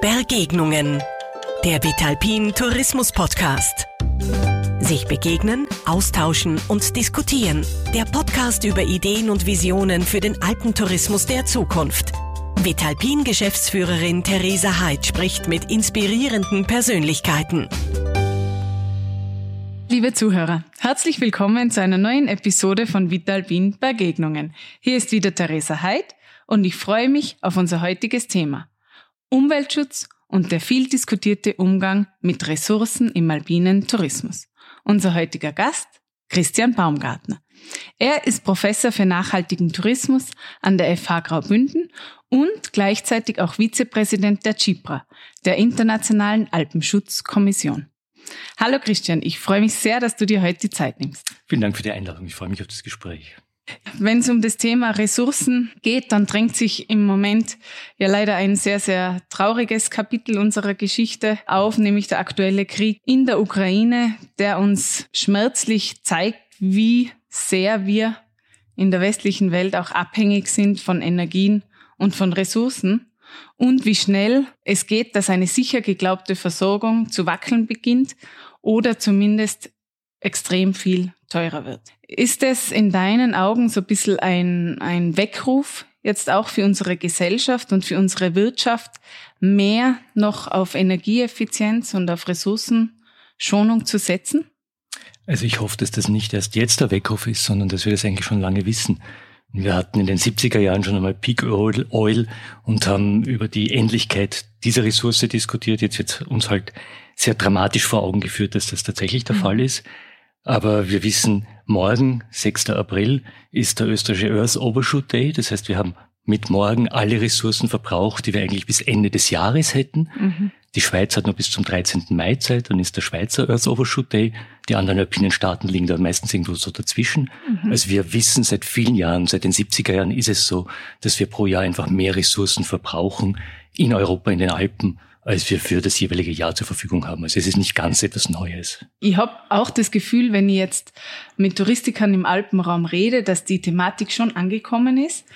Bergegnungen. Der Vitalpin Tourismus Podcast. Sich begegnen, austauschen und diskutieren. Der Podcast über Ideen und Visionen für den Alpentourismus der Zukunft. Vitalpin Geschäftsführerin Theresa Heid spricht mit inspirierenden Persönlichkeiten. Liebe Zuhörer, herzlich willkommen zu einer neuen Episode von Vitalpin Begegnungen. Hier ist wieder Theresa Heid und ich freue mich auf unser heutiges Thema. Umweltschutz und der viel diskutierte Umgang mit Ressourcen im alpinen Tourismus. Unser heutiger Gast, Christian Baumgartner. Er ist Professor für nachhaltigen Tourismus an der FH Graubünden und gleichzeitig auch Vizepräsident der CIPRA, der Internationalen Alpenschutzkommission. Hallo Christian, ich freue mich sehr, dass du dir heute die Zeit nimmst. Vielen Dank für die Einladung. Ich freue mich auf das Gespräch. Wenn es um das Thema Ressourcen geht, dann drängt sich im Moment ja leider ein sehr, sehr trauriges Kapitel unserer Geschichte auf, nämlich der aktuelle Krieg in der Ukraine, der uns schmerzlich zeigt, wie sehr wir in der westlichen Welt auch abhängig sind von Energien und von Ressourcen und wie schnell es geht, dass eine sicher geglaubte Versorgung zu wackeln beginnt oder zumindest extrem viel teurer wird. Ist es in deinen Augen so ein bisschen ein, ein Weckruf jetzt auch für unsere Gesellschaft und für unsere Wirtschaft, mehr noch auf Energieeffizienz und auf Ressourcenschonung zu setzen? Also ich hoffe, dass das nicht erst jetzt der Weckruf ist, sondern dass wir das eigentlich schon lange wissen. Wir hatten in den 70er Jahren schon einmal Peak Oil, Oil und haben über die Endlichkeit dieser Ressource diskutiert. Jetzt wird uns halt sehr dramatisch vor Augen geführt, dass das tatsächlich der mhm. Fall ist. Aber wir wissen, morgen, 6. April, ist der österreichische Earth Overshoot Day. Das heißt, wir haben mit morgen alle Ressourcen verbraucht, die wir eigentlich bis Ende des Jahres hätten. Mhm. Die Schweiz hat noch bis zum 13. Mai Zeit, dann ist der Schweizer Earth Overshoot Day. Die anderen alpinen Staaten liegen da meistens irgendwo so dazwischen. Mhm. Also wir wissen seit vielen Jahren, seit den 70er Jahren ist es so, dass wir pro Jahr einfach mehr Ressourcen verbrauchen in Europa, in den Alpen, als wir für das jeweilige Jahr zur Verfügung haben. Also es ist nicht ganz etwas Neues. Ich habe auch das Gefühl, wenn ich jetzt mit Touristikern im Alpenraum rede, dass die Thematik schon angekommen ist.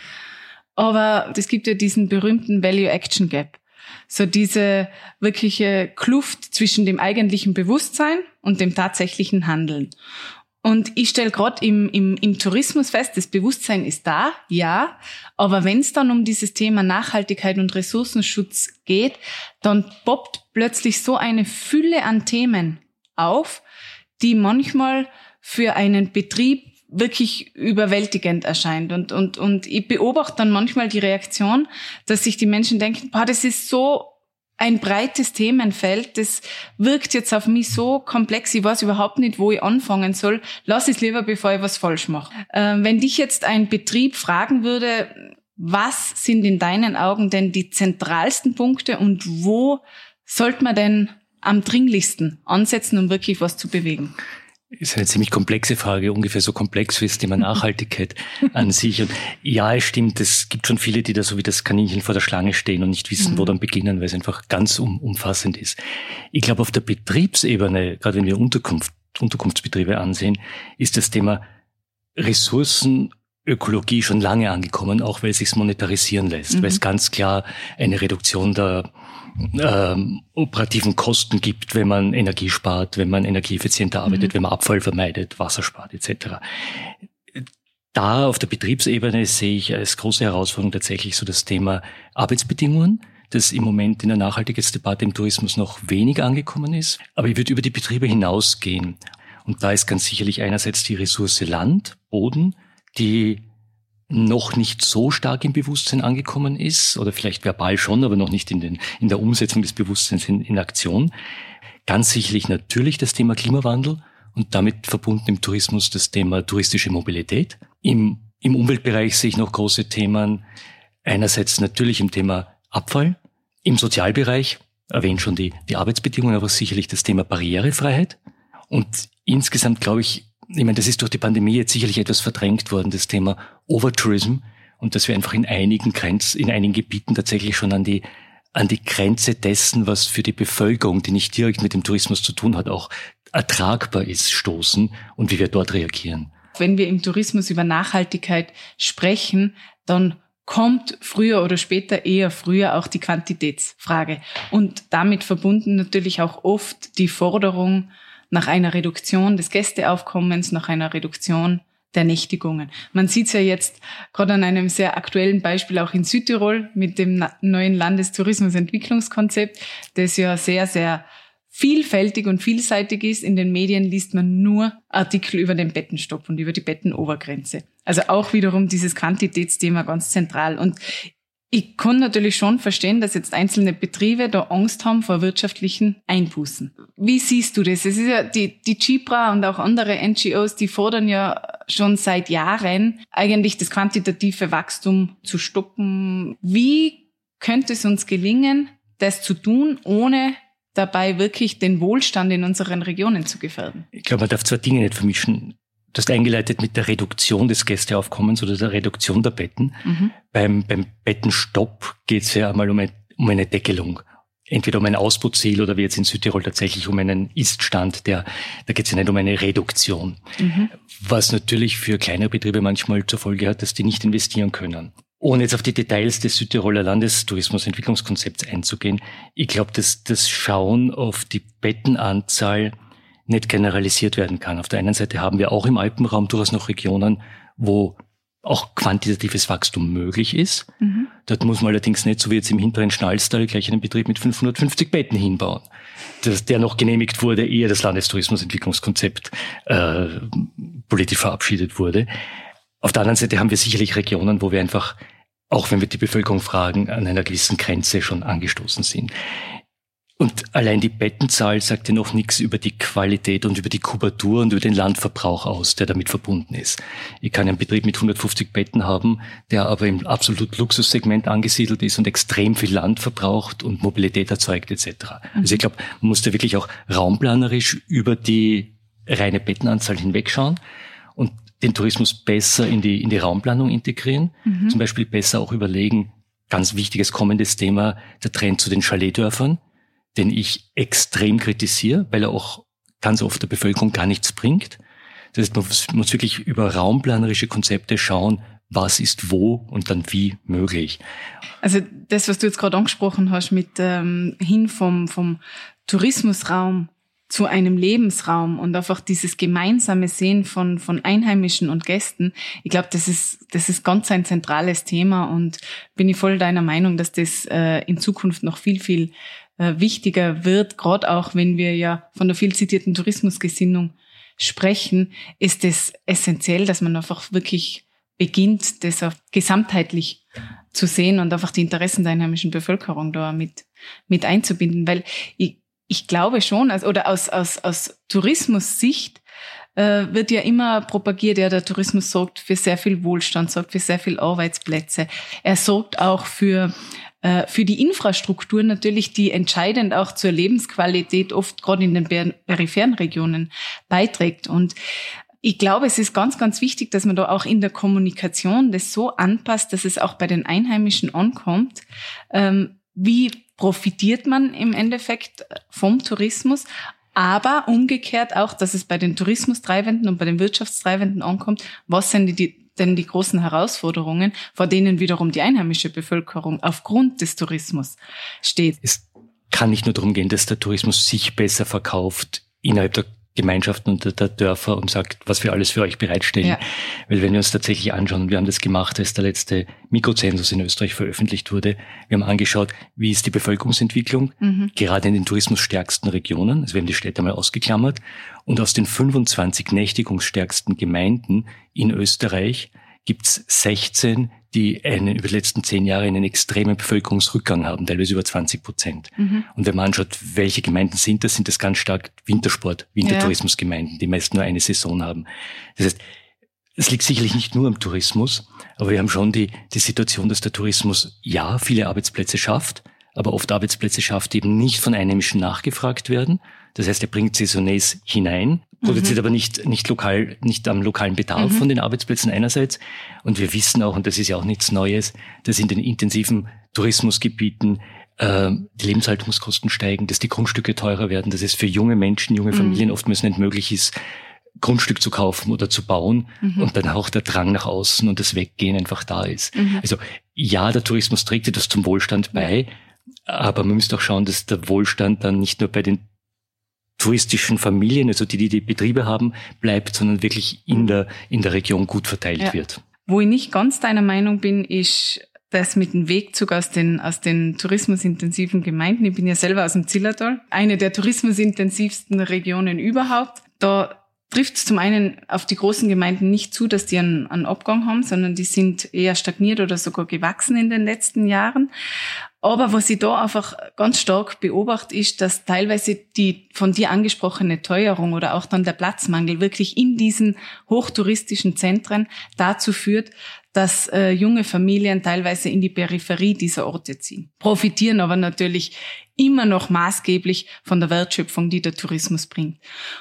Aber es gibt ja diesen berühmten Value Action Gap. So diese wirkliche Kluft zwischen dem eigentlichen Bewusstsein und dem tatsächlichen Handeln. Und ich stelle gerade im, im, im Tourismus fest, das Bewusstsein ist da, ja, aber wenn es dann um dieses Thema Nachhaltigkeit und Ressourcenschutz geht, dann poppt plötzlich so eine Fülle an Themen auf, die manchmal für einen Betrieb wirklich überwältigend erscheint. Und, und, und ich beobachte dann manchmal die Reaktion, dass sich die Menschen denken, boah, das ist so ein breites Themenfeld, das wirkt jetzt auf mich so komplex, ich weiß überhaupt nicht, wo ich anfangen soll. Lass es lieber, bevor ich was falsch mache. Äh, wenn dich jetzt ein Betrieb fragen würde, was sind in deinen Augen denn die zentralsten Punkte und wo sollte man denn am dringlichsten ansetzen, um wirklich was zu bewegen? Ist eine ziemlich komplexe Frage, ungefähr so komplex wie das Thema Nachhaltigkeit an sich. Und ja, es stimmt, es gibt schon viele, die da so wie das Kaninchen vor der Schlange stehen und nicht wissen, mhm. wo dann beginnen, weil es einfach ganz um, umfassend ist. Ich glaube, auf der Betriebsebene, gerade wenn wir Unterkunft, Unterkunftsbetriebe ansehen, ist das Thema Ressourcenökologie schon lange angekommen, auch weil es sich monetarisieren lässt, mhm. weil es ganz klar eine Reduktion der ähm, operativen Kosten gibt, wenn man Energie spart, wenn man energieeffizienter arbeitet, mhm. wenn man Abfall vermeidet, Wasser spart etc. Da auf der Betriebsebene sehe ich als große Herausforderung tatsächlich so das Thema Arbeitsbedingungen, das im Moment in der Nachhaltigkeitsdebatte im Tourismus noch wenig angekommen ist. Aber ich würde über die Betriebe hinausgehen. Und da ist ganz sicherlich einerseits die Ressource Land, Boden, die noch nicht so stark im Bewusstsein angekommen ist oder vielleicht verbal schon, aber noch nicht in, den, in der Umsetzung des Bewusstseins in, in Aktion. Ganz sicherlich natürlich das Thema Klimawandel und damit verbunden im Tourismus das Thema touristische Mobilität. Im, im Umweltbereich sehe ich noch große Themen. Einerseits natürlich im Thema Abfall, im Sozialbereich, erwähnt schon die, die Arbeitsbedingungen, aber sicherlich das Thema Barrierefreiheit. Und insgesamt glaube ich, ich meine, das ist durch die Pandemie jetzt sicherlich etwas verdrängt worden, das Thema Overtourism und dass wir einfach in einigen Grenz, in einigen Gebieten tatsächlich schon an die an die Grenze dessen, was für die Bevölkerung, die nicht direkt mit dem Tourismus zu tun hat, auch ertragbar ist, stoßen und wie wir dort reagieren. Wenn wir im Tourismus über Nachhaltigkeit sprechen, dann kommt früher oder später eher früher auch die Quantitätsfrage. Und damit verbunden natürlich auch oft die Forderung nach einer Reduktion des Gästeaufkommens, nach einer Reduktion der Nächtigungen. Man sieht es ja jetzt gerade an einem sehr aktuellen Beispiel auch in Südtirol mit dem neuen Landestourismusentwicklungskonzept, das ja sehr, sehr vielfältig und vielseitig ist. In den Medien liest man nur Artikel über den Bettenstopp und über die Bettenobergrenze. Also auch wiederum dieses Quantitätsthema ganz zentral. Und ich kann natürlich schon verstehen, dass jetzt einzelne Betriebe da Angst haben vor wirtschaftlichen Einbußen. Wie siehst du das? Es ist ja die, die Chipra und auch andere NGOs, die fordern ja schon seit Jahren eigentlich das quantitative Wachstum zu stoppen. Wie könnte es uns gelingen, das zu tun, ohne dabei wirklich den Wohlstand in unseren Regionen zu gefährden? Ich glaube, man darf zwei Dinge nicht vermischen. Du hast eingeleitet mit der Reduktion des Gästeaufkommens oder der Reduktion der Betten. Mhm. Beim, beim Bettenstopp geht es ja einmal um eine, um eine Deckelung. Entweder um ein Ausbauziel oder wie jetzt in Südtirol tatsächlich um einen Iststand, der, da geht es ja nicht um eine Reduktion. Mhm. Was natürlich für kleine Betriebe manchmal zur Folge hat, dass die nicht investieren können. Ohne jetzt auf die Details des Südtiroler Landestourismusentwicklungskonzepts einzugehen, ich glaube, dass das Schauen auf die Bettenanzahl nicht generalisiert werden kann. Auf der einen Seite haben wir auch im Alpenraum durchaus noch Regionen, wo auch quantitatives Wachstum möglich ist. Mhm. Dort muss man allerdings nicht, so wie jetzt im hinteren Schnalstal, gleich einen Betrieb mit 550 Betten hinbauen. Das, der noch genehmigt wurde, ehe das Landestourismusentwicklungskonzept äh, politisch verabschiedet wurde. Auf der anderen Seite haben wir sicherlich Regionen, wo wir einfach, auch wenn wir die Bevölkerung fragen, an einer gewissen Grenze schon angestoßen sind. Und allein die Bettenzahl sagt ja noch nichts über die Qualität und über die Kubatur und über den Landverbrauch aus, der damit verbunden ist. Ich kann einen Betrieb mit 150 Betten haben, der aber im absolut Luxussegment angesiedelt ist und extrem viel Land verbraucht und Mobilität erzeugt etc. Also ich glaube, man muss da wirklich auch raumplanerisch über die reine Bettenanzahl hinwegschauen und den Tourismus besser in die, in die Raumplanung integrieren. Mhm. Zum Beispiel besser auch überlegen, ganz wichtiges kommendes Thema, der Trend zu den Chaletdörfern den ich extrem kritisiere, weil er auch ganz oft der Bevölkerung gar nichts bringt. Das heißt, man muss wirklich über raumplanerische Konzepte schauen, was ist wo und dann wie möglich. Also das, was du jetzt gerade angesprochen hast, mit ähm, hin vom, vom Tourismusraum zu einem Lebensraum und einfach dieses gemeinsame Sehen von, von Einheimischen und Gästen. Ich glaube, das ist, das ist ganz ein zentrales Thema und bin ich voll deiner Meinung, dass das äh, in Zukunft noch viel, viel äh, wichtiger wird, gerade auch wenn wir ja von der viel zitierten Tourismusgesinnung sprechen, ist es essentiell, dass man einfach wirklich beginnt, das auch gesamtheitlich zu sehen und einfach die Interessen der einheimischen Bevölkerung da mit, mit einzubinden, weil ich, ich glaube schon, also, oder aus, aus, aus Tourismus-Sicht äh, wird ja immer propagiert, ja, der Tourismus sorgt für sehr viel Wohlstand, sorgt für sehr viel Arbeitsplätze. Er sorgt auch für äh, für die Infrastruktur natürlich, die entscheidend auch zur Lebensqualität oft gerade in den peripheren Regionen beiträgt. Und ich glaube, es ist ganz, ganz wichtig, dass man da auch in der Kommunikation das so anpasst, dass es auch bei den Einheimischen ankommt. Ähm, wie profitiert man im Endeffekt vom Tourismus? Aber umgekehrt auch, dass es bei den Tourismustreibenden und bei den Wirtschaftstreibenden ankommt. Was sind die, denn die großen Herausforderungen, vor denen wiederum die einheimische Bevölkerung aufgrund des Tourismus steht. Es kann nicht nur darum gehen, dass der Tourismus sich besser verkauft innerhalb der Gemeinschaften und der Dörfer und sagt, was wir alles für euch bereitstellen. Ja. Weil wenn wir uns tatsächlich anschauen, wir haben das gemacht, als der letzte Mikrozensus in Österreich veröffentlicht wurde. Wir haben angeschaut, wie ist die Bevölkerungsentwicklung, mhm. gerade in den tourismusstärksten Regionen. Also wir haben die Städte mal ausgeklammert. Und aus den 25 nächtigungsstärksten Gemeinden in Österreich gibt's 16, die einen, über die letzten zehn Jahre einen extremen Bevölkerungsrückgang haben, teilweise über 20 Prozent. Mhm. Und wenn man anschaut, welche Gemeinden sind das, sind das ganz stark Wintersport, Wintertourismusgemeinden, die meist nur eine Saison haben. Das heißt, es liegt sicherlich nicht nur am Tourismus, aber wir haben schon die, die Situation, dass der Tourismus ja viele Arbeitsplätze schafft, aber oft Arbeitsplätze schafft, die eben nicht von Einheimischen nachgefragt werden. Das heißt, er bringt Saisonés hinein, produziert mhm. aber nicht, nicht lokal, nicht am lokalen Bedarf mhm. von den Arbeitsplätzen einerseits. Und wir wissen auch, und das ist ja auch nichts Neues, dass in den intensiven Tourismusgebieten äh, die Lebenshaltungskosten steigen, dass die Grundstücke teurer werden, dass es für junge Menschen, junge mhm. Familien mhm. oftmals nicht möglich ist, Grundstück zu kaufen oder zu bauen mhm. und dann auch der Drang nach außen und das Weggehen einfach da ist. Mhm. Also ja, der Tourismus trägt etwas zum Wohlstand bei, aber man müsste auch schauen, dass der Wohlstand dann nicht nur bei den touristischen Familien, also die, die die Betriebe haben, bleibt, sondern wirklich in der, in der Region gut verteilt ja. wird. Wo ich nicht ganz deiner Meinung bin, ist das mit dem Wegzug aus den, aus den tourismusintensiven Gemeinden. Ich bin ja selber aus dem Zillertal, eine der tourismusintensivsten Regionen überhaupt. Da trifft es zum einen auf die großen Gemeinden nicht zu, dass die einen, einen Abgang haben, sondern die sind eher stagniert oder sogar gewachsen in den letzten Jahren. Aber was ich da einfach ganz stark beobachte, ist, dass teilweise die von dir angesprochene Teuerung oder auch dann der Platzmangel wirklich in diesen hochtouristischen Zentren dazu führt, dass äh, junge Familien teilweise in die Peripherie dieser Orte ziehen. Profitieren aber natürlich immer noch maßgeblich von der Wertschöpfung, die der Tourismus bringt.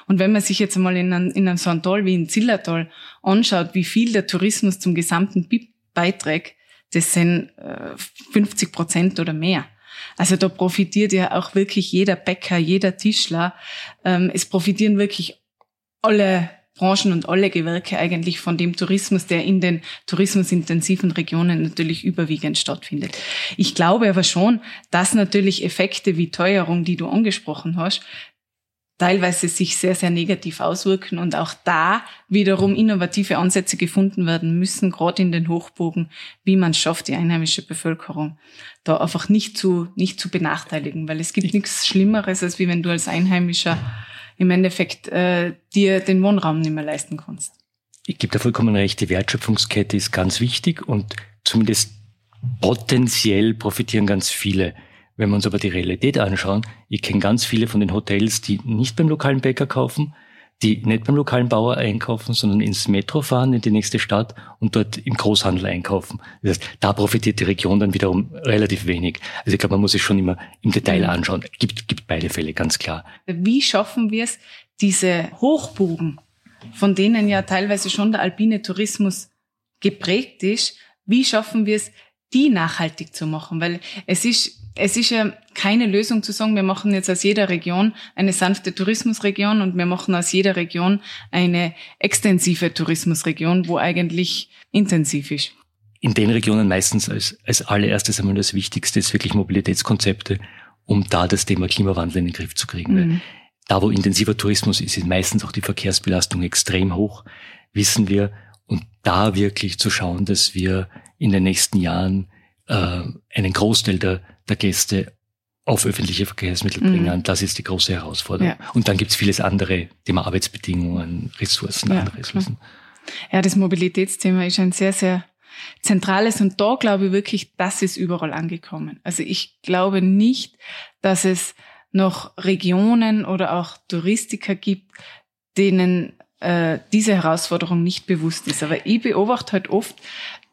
Und wenn man sich jetzt einmal in einem, in einem so einem Tal wie in Zillertal anschaut, wie viel der Tourismus zum gesamten BIP beiträgt, das sind äh, 50 Prozent oder mehr. Also da profitiert ja auch wirklich jeder Bäcker, jeder Tischler. Ähm, es profitieren wirklich alle Branchen und alle Gewerke eigentlich von dem Tourismus, der in den tourismusintensiven Regionen natürlich überwiegend stattfindet. Ich glaube aber schon, dass natürlich Effekte wie Teuerung, die du angesprochen hast, teilweise sich sehr, sehr negativ auswirken und auch da wiederum innovative Ansätze gefunden werden müssen, gerade in den Hochbogen, wie man es schafft, die einheimische Bevölkerung da einfach nicht zu, nicht zu benachteiligen, weil es gibt nichts Schlimmeres, als wie wenn du als Einheimischer im Endeffekt äh, dir den Wohnraum nicht mehr leisten kannst. Ich gebe da vollkommen recht, die Wertschöpfungskette ist ganz wichtig und zumindest potenziell profitieren ganz viele. Wenn wir uns aber die Realität anschauen, ich kenne ganz viele von den Hotels, die nicht beim lokalen Bäcker kaufen, die nicht beim lokalen Bauer einkaufen, sondern ins Metro fahren, in die nächste Stadt und dort im Großhandel einkaufen. Das heißt, da profitiert die Region dann wiederum relativ wenig. Also ich glaube, man muss es schon immer im Detail mhm. anschauen. Gibt, gibt beide Fälle, ganz klar. Wie schaffen wir es, diese Hochbugen, von denen ja teilweise schon der alpine Tourismus geprägt ist, wie schaffen wir es, die nachhaltig zu machen? Weil es ist es ist ja keine Lösung zu sagen, wir machen jetzt aus jeder Region eine sanfte Tourismusregion und wir machen aus jeder Region eine extensive Tourismusregion, wo eigentlich intensiv ist. In den Regionen meistens als, als allererstes einmal das Wichtigste ist wirklich Mobilitätskonzepte, um da das Thema Klimawandel in den Griff zu kriegen. Mhm. Da, wo intensiver Tourismus ist, ist meistens auch die Verkehrsbelastung extrem hoch, wissen wir. Und da wirklich zu schauen, dass wir in den nächsten Jahren äh, einen Großteil der der Gäste auf öffentliche Verkehrsmittel mhm. bringen. Mhm. Das ist die große Herausforderung. Ja. Und dann gibt es vieles andere, Thema Arbeitsbedingungen, Ressourcen, ja, andere Ressourcen. Ja, das Mobilitätsthema ist ein sehr, sehr zentrales und da glaube ich wirklich, das ist überall angekommen. Also ich glaube nicht, dass es noch Regionen oder auch Touristiker gibt, denen äh, diese Herausforderung nicht bewusst ist. Aber ich beobachte halt oft,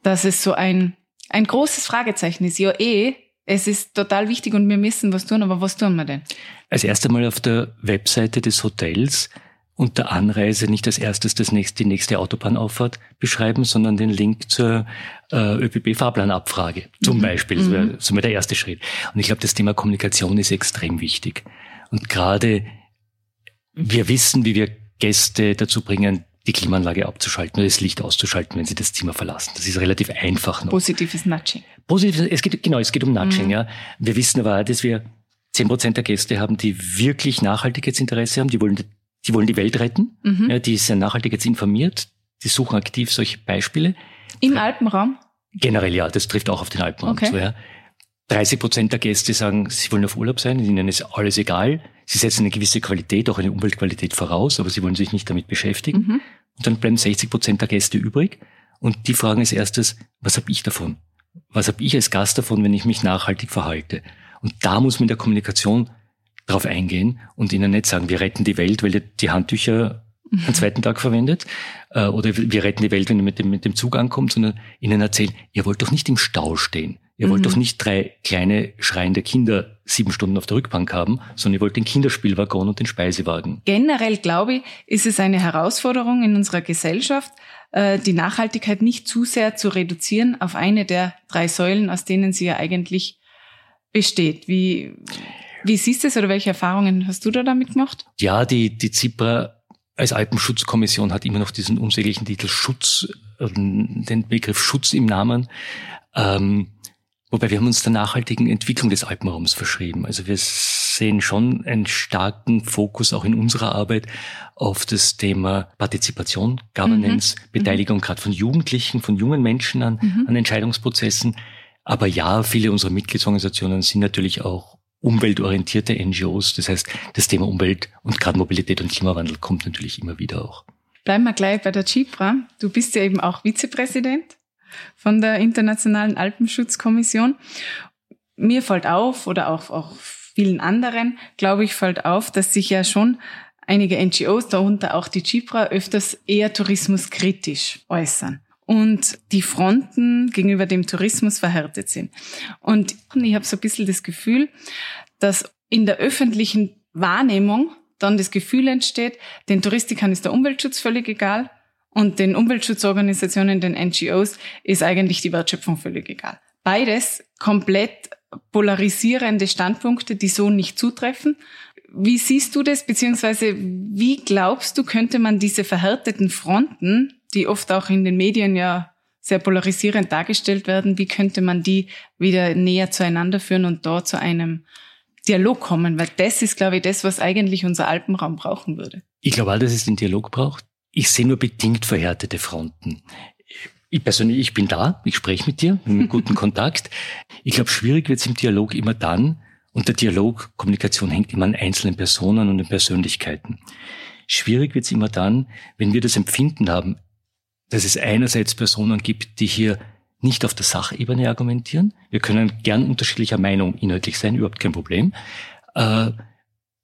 dass es so ein, ein großes Fragezeichen ist. Ja, eh, es ist total wichtig und wir müssen was tun, aber was tun wir denn? Als erstes Mal auf der Webseite des Hotels unter Anreise nicht als erstes das nächste, die nächste Autobahnauffahrt beschreiben, sondern den Link zur äh, ÖPB-Fahrplanabfrage zum mhm. Beispiel. Das wäre so mal der erste Schritt. Und ich glaube, das Thema Kommunikation ist extrem wichtig. Und gerade wir wissen, wie wir Gäste dazu bringen, die Klimaanlage abzuschalten oder das Licht auszuschalten, wenn sie das Zimmer verlassen. Das ist relativ einfach noch. Positives Nudging. Positives, es geht, genau, es geht um Nudging, mhm. ja. Wir wissen aber, dass wir zehn Prozent der Gäste haben, die wirklich Nachhaltigkeitsinteresse haben, die wollen, die wollen die Welt retten, mhm. ja, die sind nachhaltig jetzt informiert, die suchen aktiv solche Beispiele. Im Alpenraum? Generell ja, das trifft auch auf den Alpenraum okay. zu, ja. 30 Prozent der Gäste sagen, sie wollen auf Urlaub sein, ihnen ist alles egal. Sie setzen eine gewisse Qualität, auch eine Umweltqualität voraus, aber sie wollen sich nicht damit beschäftigen. Mhm. Und dann bleiben 60 Prozent der Gäste übrig. Und die fragen als erstes, was habe ich davon? Was habe ich als Gast davon, wenn ich mich nachhaltig verhalte? Und da muss man in der Kommunikation drauf eingehen und ihnen nicht sagen, wir retten die Welt, weil ihr die Handtücher mhm. am zweiten Tag verwendet, äh, oder wir retten die Welt, wenn ihr mit dem, mit dem Zug ankommt, sondern ihnen erzählen, ihr wollt doch nicht im Stau stehen. Ihr wollt doch mhm. nicht drei kleine schreiende Kinder sieben Stunden auf der Rückbank haben, sondern ihr wollt den Kinderspielwaggon und den Speisewagen. Generell, glaube ich, ist es eine Herausforderung in unserer Gesellschaft, äh, die Nachhaltigkeit nicht zu sehr zu reduzieren auf eine der drei Säulen, aus denen sie ja eigentlich besteht. Wie, wie siehst du es oder welche Erfahrungen hast du da damit gemacht? Ja, die, die Zipra als Alpenschutzkommission hat immer noch diesen unsäglichen Titel Schutz, äh, den Begriff Schutz im Namen. Ähm, Wobei wir haben uns der nachhaltigen Entwicklung des Alpenraums verschrieben. Also wir sehen schon einen starken Fokus auch in unserer Arbeit auf das Thema Partizipation, Governance, mhm. Beteiligung mhm. gerade von Jugendlichen, von jungen Menschen an, mhm. an Entscheidungsprozessen. Aber ja, viele unserer Mitgliedsorganisationen sind natürlich auch umweltorientierte NGOs. Das heißt, das Thema Umwelt und gerade Mobilität und Klimawandel kommt natürlich immer wieder auch. Bleiben wir gleich bei der CIPRA. Du bist ja eben auch Vizepräsident von der Internationalen Alpenschutzkommission. Mir fällt auf, oder auch, auch vielen anderen, glaube ich, fällt auf, dass sich ja schon einige NGOs, darunter auch die Chipra, öfters eher tourismuskritisch äußern und die Fronten gegenüber dem Tourismus verhärtet sind. Und ich habe so ein bisschen das Gefühl, dass in der öffentlichen Wahrnehmung dann das Gefühl entsteht, den Touristikern ist der Umweltschutz völlig egal, und den Umweltschutzorganisationen, den NGOs, ist eigentlich die Wertschöpfung völlig egal. Beides komplett polarisierende Standpunkte, die so nicht zutreffen. Wie siehst du das, beziehungsweise wie glaubst du, könnte man diese verhärteten Fronten, die oft auch in den Medien ja sehr polarisierend dargestellt werden, wie könnte man die wieder näher zueinander führen und dort zu einem Dialog kommen? Weil das ist, glaube ich, das, was eigentlich unser Alpenraum brauchen würde. Ich glaube auch, dass es den Dialog braucht. Ich sehe nur bedingt verhärtete Fronten. Ich persönlich, ich bin da, ich spreche mit dir, mit guten Kontakt. Ich glaube, schwierig wird es im Dialog immer dann, und der Dialog, Kommunikation hängt immer an einzelnen Personen und den Persönlichkeiten. Schwierig wird es immer dann, wenn wir das Empfinden haben, dass es einerseits Personen gibt, die hier nicht auf der Sachebene argumentieren. Wir können gern unterschiedlicher Meinung inhaltlich sein, überhaupt kein Problem. Äh,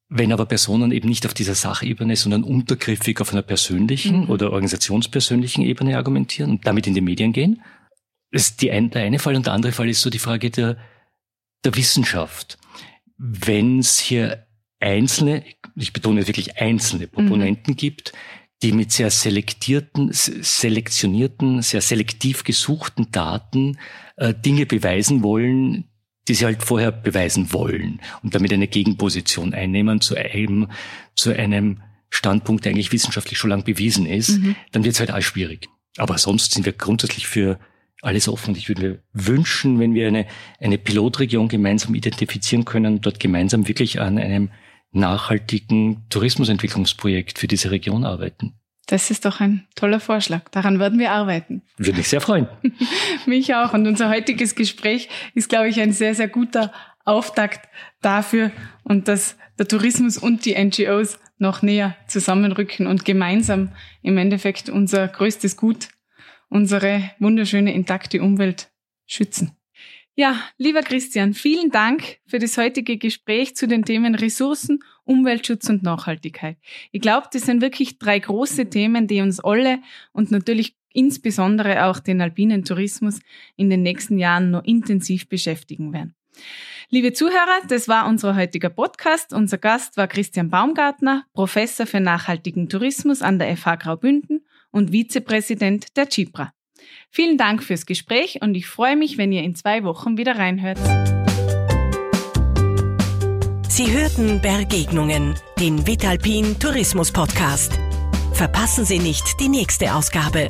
wenn aber Personen eben nicht auf dieser Sachebene, sondern untergriffig auf einer persönlichen mhm. oder organisationspersönlichen Ebene argumentieren und damit in die Medien gehen, ist die ein, der eine Fall und der andere Fall ist so die Frage der, der Wissenschaft. Wenn es hier einzelne, ich betone wirklich einzelne Proponenten mhm. gibt, die mit sehr selektierten, selektionierten, sehr selektiv gesuchten Daten äh, Dinge beweisen wollen, die sie halt vorher beweisen wollen und damit eine Gegenposition einnehmen zu einem, zu einem Standpunkt, der eigentlich wissenschaftlich schon lang bewiesen ist, mhm. dann wird es halt all schwierig. Aber sonst sind wir grundsätzlich für alles offen. Und ich würde mir wünschen, wenn wir eine, eine Pilotregion gemeinsam identifizieren können, dort gemeinsam wirklich an einem nachhaltigen Tourismusentwicklungsprojekt für diese Region arbeiten. Das ist doch ein toller Vorschlag. Daran werden wir arbeiten. Würde mich sehr freuen. mich auch. Und unser heutiges Gespräch ist, glaube ich, ein sehr, sehr guter Auftakt dafür und dass der Tourismus und die NGOs noch näher zusammenrücken und gemeinsam im Endeffekt unser größtes Gut, unsere wunderschöne intakte Umwelt schützen. Ja, lieber Christian, vielen Dank für das heutige Gespräch zu den Themen Ressourcen, Umweltschutz und Nachhaltigkeit. Ich glaube, das sind wirklich drei große Themen, die uns alle und natürlich insbesondere auch den alpinen Tourismus in den nächsten Jahren noch intensiv beschäftigen werden. Liebe Zuhörer, das war unser heutiger Podcast. Unser Gast war Christian Baumgartner, Professor für nachhaltigen Tourismus an der FH Graubünden und Vizepräsident der CIPRA. Vielen Dank fürs Gespräch und ich freue mich, wenn ihr in zwei Wochen wieder reinhört. Sie hörten Bergegnungen, den Vitalpin Tourismus Podcast. Verpassen Sie nicht die nächste Ausgabe.